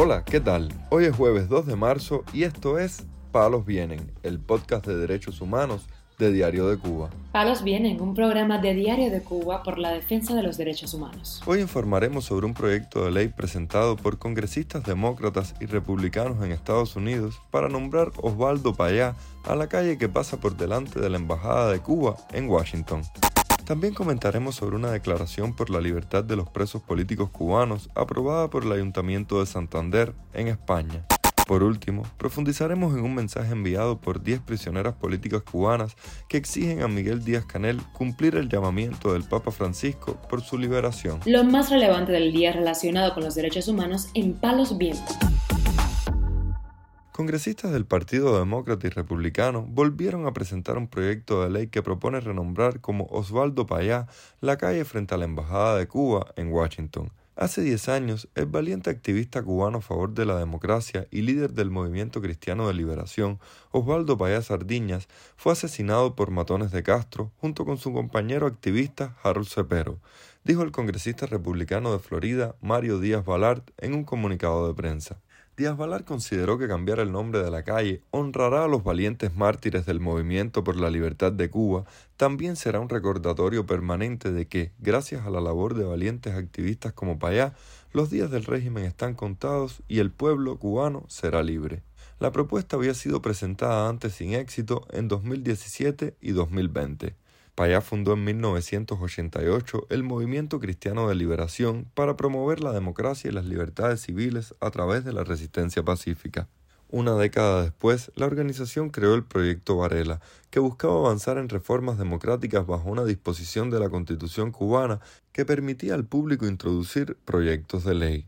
Hola, ¿qué tal? Hoy es jueves 2 de marzo y esto es Palos Vienen, el podcast de derechos humanos de Diario de Cuba. Palos Vienen, un programa de Diario de Cuba por la defensa de los derechos humanos. Hoy informaremos sobre un proyecto de ley presentado por congresistas demócratas y republicanos en Estados Unidos para nombrar Osvaldo Payá a la calle que pasa por delante de la Embajada de Cuba en Washington. También comentaremos sobre una declaración por la libertad de los presos políticos cubanos aprobada por el Ayuntamiento de Santander en España. Por último, profundizaremos en un mensaje enviado por 10 prisioneras políticas cubanas que exigen a Miguel Díaz Canel cumplir el llamamiento del Papa Francisco por su liberación. Lo más relevante del día relacionado con los derechos humanos en Palos Vientos. Congresistas del Partido Demócrata y Republicano volvieron a presentar un proyecto de ley que propone renombrar como Osvaldo Payá la calle frente a la Embajada de Cuba en Washington. Hace 10 años, el valiente activista cubano a favor de la democracia y líder del movimiento cristiano de liberación, Osvaldo Payá Sardiñas, fue asesinado por matones de Castro junto con su compañero activista Harold Cepero, dijo el congresista republicano de Florida, Mario Díaz Balart, en un comunicado de prensa. Díaz Balart consideró que cambiar el nombre de la calle honrará a los valientes mártires del movimiento por la libertad de Cuba, también será un recordatorio permanente de que, gracias a la labor de valientes activistas como Payá, los días del régimen están contados y el pueblo cubano será libre. La propuesta había sido presentada antes sin éxito en 2017 y 2020. Payá fundó en 1988 el Movimiento Cristiano de Liberación para promover la democracia y las libertades civiles a través de la resistencia pacífica. Una década después, la organización creó el Proyecto Varela, que buscaba avanzar en reformas democráticas bajo una disposición de la Constitución cubana que permitía al público introducir proyectos de ley.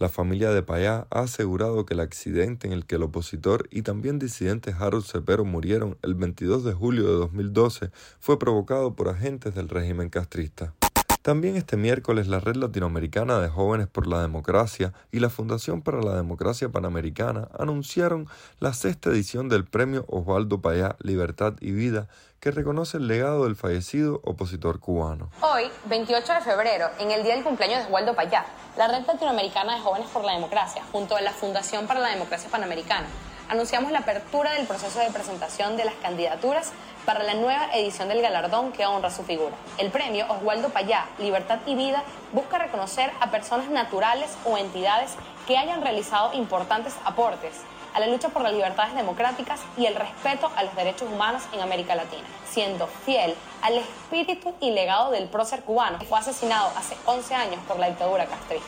La familia de Payá ha asegurado que el accidente en el que el opositor y también disidente Harold Cepero murieron el 22 de julio de 2012 fue provocado por agentes del régimen castrista. También este miércoles la Red Latinoamericana de Jóvenes por la Democracia y la Fundación para la Democracia Panamericana anunciaron la sexta edición del Premio Osvaldo Payá Libertad y Vida que reconoce el legado del fallecido opositor cubano. Hoy, 28 de febrero, en el día del cumpleaños de Osvaldo Payá, la Red Latinoamericana de Jóvenes por la Democracia, junto a la Fundación para la Democracia Panamericana, anunciamos la apertura del proceso de presentación de las candidaturas para la nueva edición del galardón que honra su figura. El premio Oswaldo Payá, Libertad y Vida, busca reconocer a personas naturales o entidades que hayan realizado importantes aportes a la lucha por las libertades democráticas y el respeto a los derechos humanos en América Latina, siendo fiel al espíritu y legado del prócer cubano que fue asesinado hace 11 años por la dictadura castrista.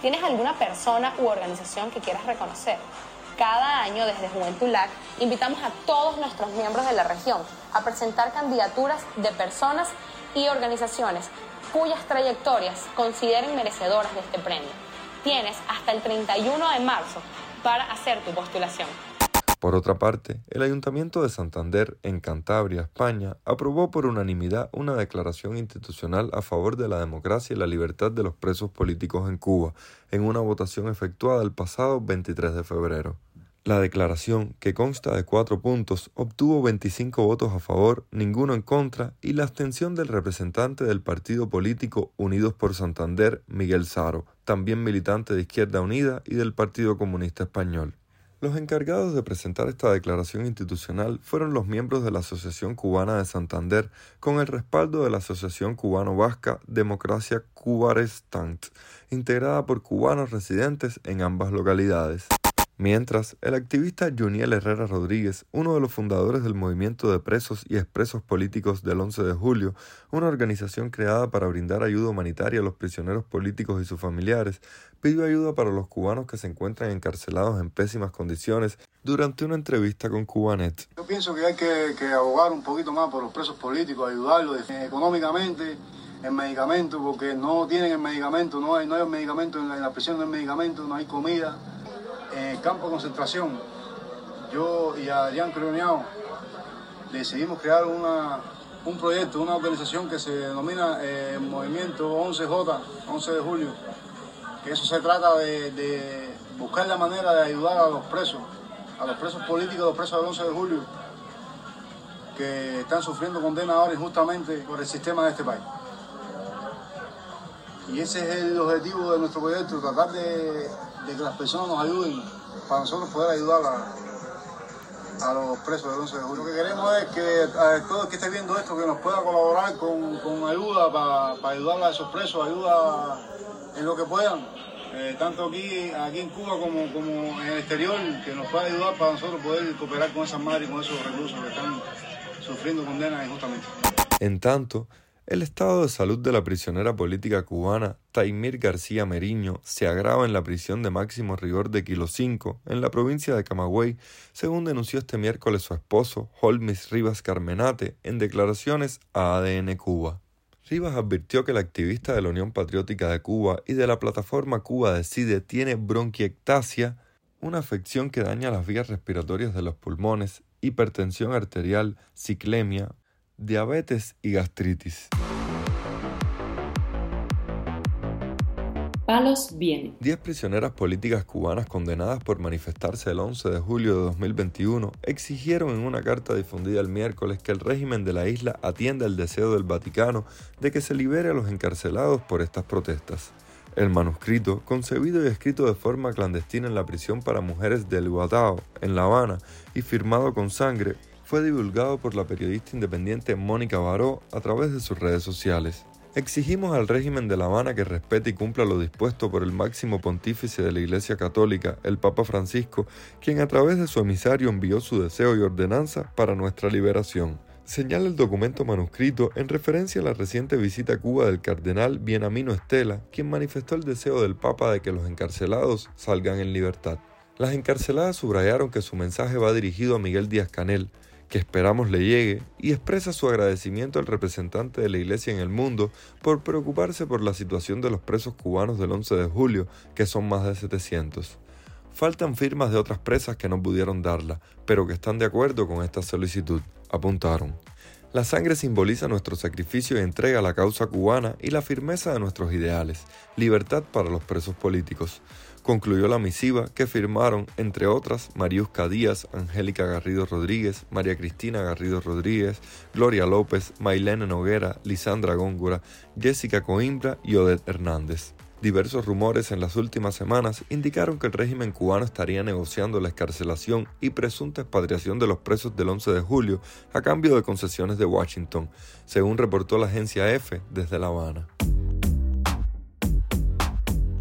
¿Tienes alguna persona u organización que quieras reconocer? cada año desde Juventud LAC invitamos a todos nuestros miembros de la región a presentar candidaturas de personas y organizaciones cuyas trayectorias consideren merecedoras de este premio. Tienes hasta el 31 de marzo para hacer tu postulación. Por otra parte, el Ayuntamiento de Santander, en Cantabria, España, aprobó por unanimidad una declaración institucional a favor de la democracia y la libertad de los presos políticos en Cuba, en una votación efectuada el pasado 23 de febrero. La declaración, que consta de cuatro puntos, obtuvo 25 votos a favor, ninguno en contra y la abstención del representante del partido político Unidos por Santander, Miguel Saro, también militante de Izquierda Unida y del Partido Comunista Español. Los encargados de presentar esta declaración institucional fueron los miembros de la Asociación Cubana de Santander, con el respaldo de la Asociación Cubano-Vasca Democracia Cubarestant, integrada por cubanos residentes en ambas localidades. Mientras, el activista Juniel Herrera Rodríguez, uno de los fundadores del movimiento de presos y expresos políticos del 11 de julio, una organización creada para brindar ayuda humanitaria a los prisioneros políticos y sus familiares, pidió ayuda para los cubanos que se encuentran encarcelados en pésimas condiciones durante una entrevista con Cubanet. Yo pienso que hay que, abogar un poquito más por los presos políticos, ayudarlos económicamente en medicamentos, porque no tienen el medicamento, no hay, no hay medicamento en la, en la prisión, no hay medicamento, no hay comida en el campo de concentración, yo y Adrián Creoneado decidimos crear un proyecto, una organización que se denomina eh, Movimiento 11J, 11 de julio, que eso se trata de, buscar la manera de ayudar a los presos, a los presos políticos, los presos del 11 de julio, que están sufriendo condena ahora injustamente por el sistema de este país. Y ese es el objetivo de nuestro proyecto, tratar de de que las personas nos ayuden para nosotros poder ayudar a, los presos del 11 de julio. Lo que queremos es que a todo el que esté viendo esto, que nos pueda colaborar con, ayuda para, ayudar a esos presos, ayuda en lo que puedan. Eh, tanto aquí, aquí en Cuba como, como en el exterior, que nos pueda ayudar para nosotros poder cooperar con esas madres y con esos reclusos que están sufriendo condenas injustamente. En tanto, el estado de salud de la prisionera política cubana Taimir García Meriño se agrava en la prisión de máximo rigor de Kilo 5 en la provincia de Camagüey, según denunció este miércoles su esposo, Holmes Rivas Carmenate, en declaraciones a ADN Cuba. Rivas advirtió que la activista de la Unión Patriótica de Cuba y de la plataforma Cuba Decide tiene bronquiectasia, una afección que daña las vías respiratorias de los pulmones, hipertensión arterial, ciclemia, diabetes y gastritis. Palos viene. Diez prisioneras políticas cubanas condenadas por manifestarse el 11 de julio de 2021 exigieron en una carta difundida el miércoles que el régimen de la isla atienda el deseo del Vaticano de que se libere a los encarcelados por estas protestas. El manuscrito, concebido y escrito de forma clandestina en la prisión para mujeres del Guatao, en La Habana, y firmado con sangre, fue divulgado por la periodista independiente Mónica Baró a través de sus redes sociales. Exigimos al régimen de La Habana que respete y cumpla lo dispuesto por el máximo pontífice de la Iglesia Católica, el Papa Francisco, quien a través de su emisario envió su deseo y ordenanza para nuestra liberación. Señala el documento manuscrito en referencia a la reciente visita a Cuba del cardenal Bienamino Estela, quien manifestó el deseo del Papa de que los encarcelados salgan en libertad. Las encarceladas subrayaron que su mensaje va dirigido a Miguel Díaz Canel, que esperamos le llegue, y expresa su agradecimiento al representante de la Iglesia en el mundo por preocuparse por la situación de los presos cubanos del 11 de julio, que son más de 700. Faltan firmas de otras presas que no pudieron darla, pero que están de acuerdo con esta solicitud, apuntaron. La sangre simboliza nuestro sacrificio y entrega a la causa cubana y la firmeza de nuestros ideales, libertad para los presos políticos concluyó la misiva que firmaron, entre otras, Mariusca Díaz, Angélica Garrido Rodríguez, María Cristina Garrido Rodríguez, Gloria López, Mailena Noguera, Lisandra Góngora, Jessica Coimbra y Odette Hernández. Diversos rumores en las últimas semanas indicaron que el régimen cubano estaría negociando la escarcelación y presunta expatriación de los presos del 11 de julio a cambio de concesiones de Washington, según reportó la agencia EFE desde La Habana.